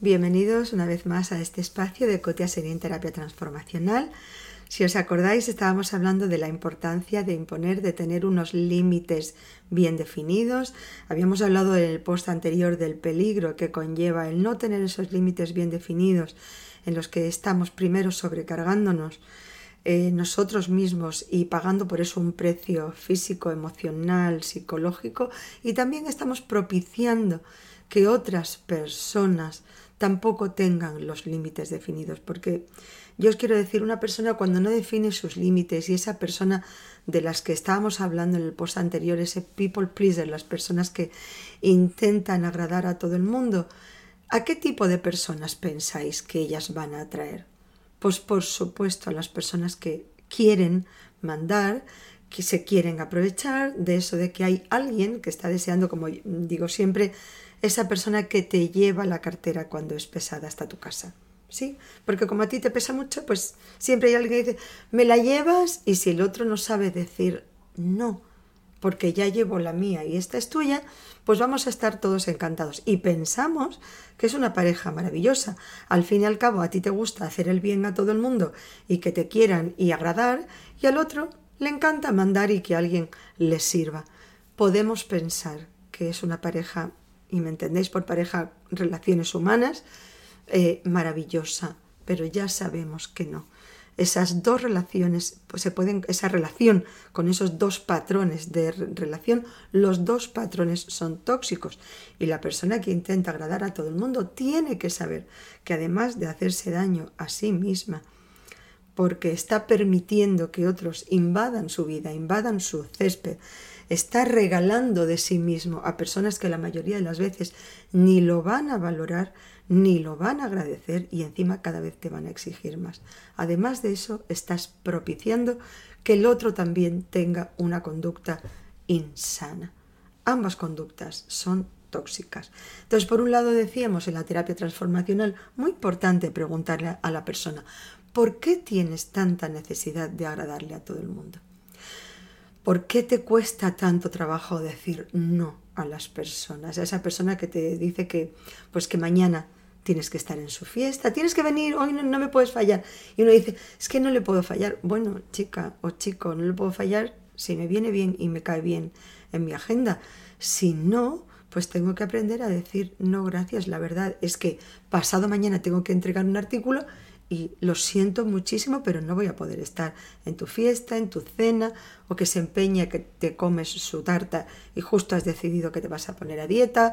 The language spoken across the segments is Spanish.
Bienvenidos una vez más a este espacio de Cotia Serien Terapia Transformacional. Si os acordáis, estábamos hablando de la importancia de imponer, de tener unos límites bien definidos. Habíamos hablado en el post anterior del peligro que conlleva el no tener esos límites bien definidos, en los que estamos primero sobrecargándonos eh, nosotros mismos y pagando por eso un precio físico, emocional, psicológico, y también estamos propiciando que otras personas tampoco tengan los límites definidos, porque yo os quiero decir, una persona cuando no define sus límites y esa persona de las que estábamos hablando en el post anterior, ese people pleaser, las personas que intentan agradar a todo el mundo, ¿a qué tipo de personas pensáis que ellas van a atraer? Pues por supuesto a las personas que quieren mandar, que se quieren aprovechar de eso de que hay alguien que está deseando, como digo siempre, esa persona que te lleva la cartera cuando es pesada hasta tu casa. ¿Sí? Porque como a ti te pesa mucho, pues siempre hay alguien que dice, me la llevas y si el otro no sabe decir no, porque ya llevo la mía y esta es tuya, pues vamos a estar todos encantados. Y pensamos que es una pareja maravillosa. Al fin y al cabo, a ti te gusta hacer el bien a todo el mundo y que te quieran y agradar, y al otro le encanta mandar y que alguien le sirva. Podemos pensar que es una pareja y me entendéis por pareja, relaciones humanas, eh, maravillosa, pero ya sabemos que no. Esas dos relaciones, pues se pueden, esa relación con esos dos patrones de relación, los dos patrones son tóxicos. Y la persona que intenta agradar a todo el mundo tiene que saber que además de hacerse daño a sí misma, porque está permitiendo que otros invadan su vida, invadan su césped, está regalando de sí mismo a personas que la mayoría de las veces ni lo van a valorar, ni lo van a agradecer y encima cada vez te van a exigir más. Además de eso, estás propiciando que el otro también tenga una conducta insana. Ambas conductas son tóxicas. Entonces, por un lado decíamos en la terapia transformacional, muy importante preguntarle a la persona, ¿por qué tienes tanta necesidad de agradarle a todo el mundo? ¿Por qué te cuesta tanto trabajo decir no a las personas? A esa persona que te dice que, pues que mañana tienes que estar en su fiesta, tienes que venir, hoy no, me puedes fallar. Y uno dice, es que no le puedo fallar. Bueno, chica o chico, no le puedo fallar si me viene bien y me cae bien en mi agenda. Si no, pues tengo que aprender a decir no gracias. La verdad es que pasado mañana tengo que entregar un artículo y lo siento muchísimo, pero no voy a poder estar en tu fiesta, en tu cena, o que se empeña que te comes su tarta y justo has decidido que te vas a poner a dieta,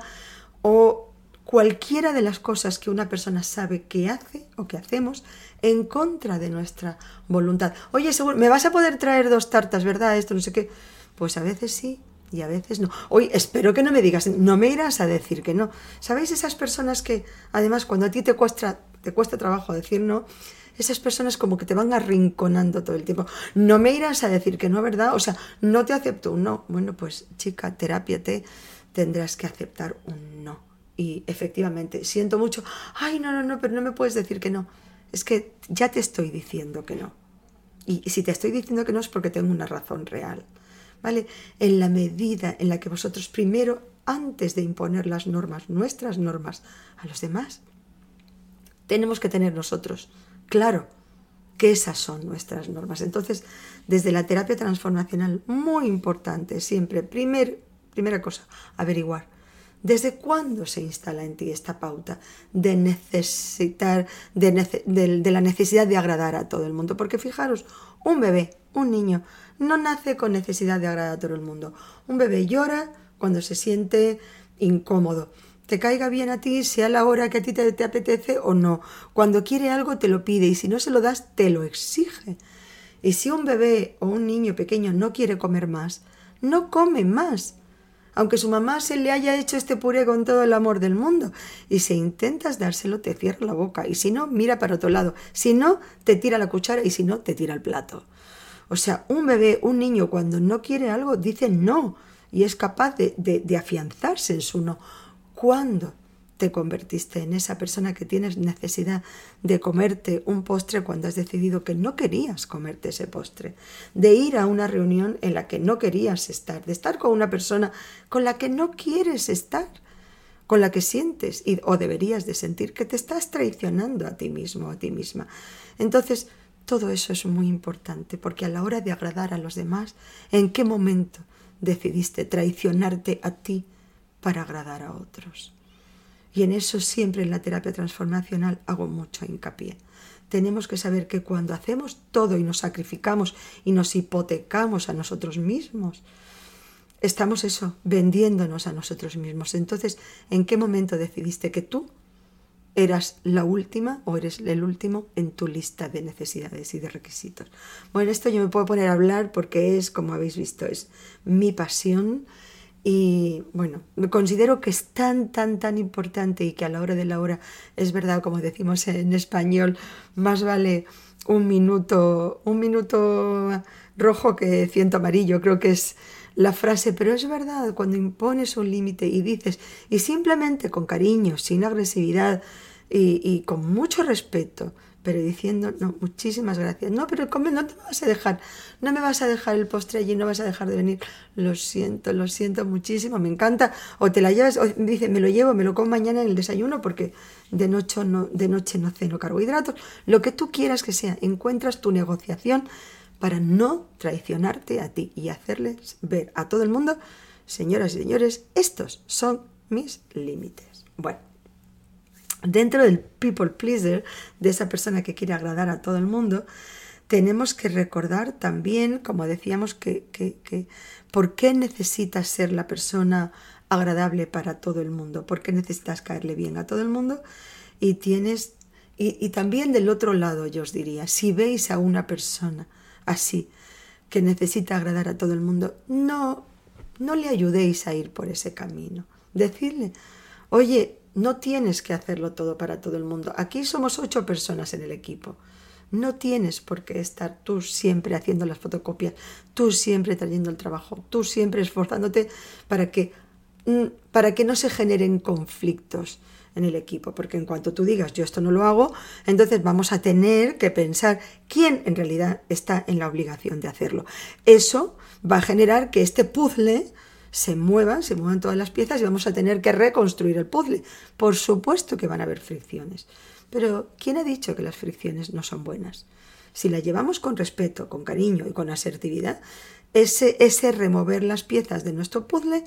o cualquiera de las cosas que una persona sabe que hace o que hacemos en contra de nuestra voluntad. Oye, seguro, me vas a poder traer dos tartas, ¿verdad? Esto no sé qué. Pues a veces sí y a veces no. Oye, espero que no me digas, no me irás a decir que no. ¿Sabéis esas personas que además cuando a ti te cuesta te cuesta trabajo decir no, esas personas como que te van arrinconando todo el tiempo. No me irás a decir que no, ¿verdad? O sea, no te acepto un no. Bueno, pues chica, terapia te tendrás que aceptar un no. Y efectivamente, siento mucho, ay, no, no, no, pero no me puedes decir que no. Es que ya te estoy diciendo que no. Y si te estoy diciendo que no es porque tengo una razón real. ¿Vale? En la medida en la que vosotros primero, antes de imponer las normas, nuestras normas a los demás, tenemos que tener nosotros claro que esas son nuestras normas. Entonces, desde la terapia transformacional, muy importante siempre, primer, primera cosa, averiguar. ¿Desde cuándo se instala en ti esta pauta de necesitar, de, la necesidad de agradar a todo el mundo? Porque fijaros, un bebé, un niño, no nace con necesidad de agradar a todo el mundo. Un bebé llora cuando se siente incómodo te caiga bien a ti, sea la hora que a ti te, apetece o no. Cuando quiere algo te lo pide y si no se lo das te lo exige. Y si un bebé o un niño pequeño no quiere comer más, no come más. Aunque su mamá se le haya hecho este puré con todo el amor del mundo. Y si intentas dárselo, te cierra la boca. Y si no, mira para otro lado. Si no, te tira la cuchara y si no, te tira el plato. O sea, un bebé, un niño, cuando no quiere algo, dice no. Y es capaz de, de, de afianzarse en su no cuando te convertiste en esa persona que tienes necesidad de comerte un postre cuando has decidido que no querías comerte ese postre, de ir a una reunión en la que no querías estar, de estar con una persona con la que no quieres estar, con la que sientes y, o deberías de sentir que te estás traicionando a ti mismo o a ti misma. Entonces, todo eso es muy importante porque a la hora de agradar a los demás, ¿en qué momento decidiste traicionarte a ti para agradar a otros? Y en eso siempre en la terapia transformacional hago mucho hincapié. Tenemos que saber que cuando hacemos todo y nos sacrificamos y nos hipotecamos a nosotros mismos, estamos eso, vendiéndonos a nosotros mismos. Entonces, ¿en qué momento decidiste que tú eras la última o eres el último en tu lista de necesidades y de requisitos? Bueno, esto yo me puedo poner a hablar porque es, como habéis visto, es mi pasión y bueno, considero que es tan, tan, tan importante y que a la hora de la hora es verdad, como decimos en español, más vale un minuto, un minuto rojo que ciento amarillo, creo que es la frase, pero es verdad, cuando impones un límite y dices, y simplemente con cariño, sin agresividad y, y con mucho respeto, pero diciendo, no, muchísimas gracias. No, pero come, no te vas a dejar, no me vas a dejar el postre allí, no vas a dejar de venir. Lo siento, lo siento muchísimo, me encanta. O te la llevas, o dice, me lo llevo, me lo como mañana en el desayuno porque de noche no, de noche no ceno carbohidratos. Lo que tú quieras que sea, encuentras tu negociación para no traicionarte a ti y hacerles ver a todo el mundo, señoras y señores, estos son mis límites. Bueno dentro del people pleaser, de esa persona que quiere agradar a todo el mundo, tenemos que recordar también, como decíamos, que, que, por qué necesitas ser la persona agradable para todo el mundo, por qué necesitas caerle bien a todo el mundo y tienes y, y, también del otro lado yo os diría, si veis a una persona así que necesita agradar a todo el mundo, no no le ayudéis a ir por ese camino. Decirle, oye, no tienes que hacerlo todo para todo el mundo. Aquí somos ocho personas en el equipo. No tienes por qué estar tú siempre haciendo las fotocopias, tú siempre trayendo el trabajo, tú siempre esforzándote para que, mm, para que no se generen conflictos en el equipo, porque en cuanto tú digas yo esto no lo hago, entonces vamos a tener que pensar quién en realidad está en la obligación de hacerlo. Eso va a generar que este puzzle se muevan, se muevan todas las piezas y vamos a tener que reconstruir el puzzle. Por supuesto que van a haber fricciones, pero ¿quién ha dicho que las fricciones no son buenas? Si las llevamos con respeto, con cariño y con asertividad, ese, ese remover las piezas de nuestro puzzle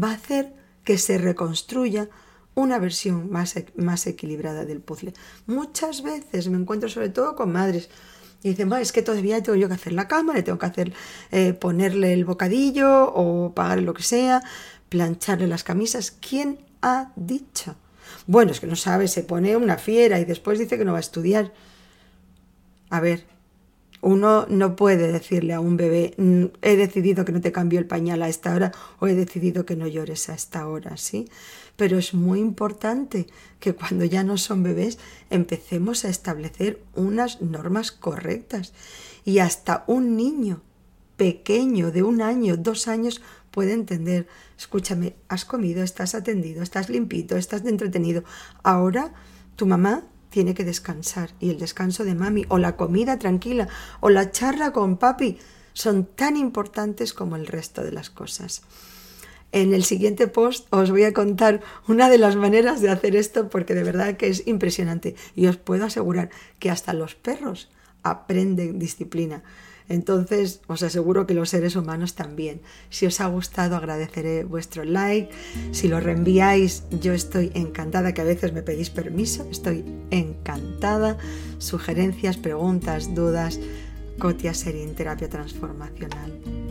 va a hacer que se reconstruya una versión más, más equilibrada del puzzle. Muchas veces me encuentro sobre todo con madres y dicen, es que todavía tengo yo que hacer la cama, le tengo que hacer eh, ponerle el bocadillo o pagarle lo que sea, plancharle las camisas. ¿Quién ha dicho? Bueno, es que no sabe, se pone una fiera y después dice que no va a estudiar. A ver, uno no puede decirle a un bebé, mm, he decidido que no te cambio el pañal a esta hora o he decidido que no llores a esta hora, ¿sí? Pero es muy importante que cuando ya no son bebés empecemos a establecer unas normas correctas. Y hasta un niño pequeño de un año, dos años, puede entender, escúchame, has comido, estás atendido, estás limpito, estás entretenido. Ahora tu mamá tiene que descansar y el descanso de mami o la comida tranquila o la charla con papi son tan importantes como el resto de las cosas. En el siguiente post os voy a contar una de las maneras de hacer esto porque de verdad que es impresionante y os puedo asegurar que hasta los perros aprenden disciplina. Entonces os aseguro que los seres humanos también. Si os ha gustado agradeceré vuestro like. Si lo reenviáis yo estoy encantada, que a veces me pedís permiso, estoy encantada. Sugerencias, preguntas, dudas. Cotia Serín Terapia Transformacional.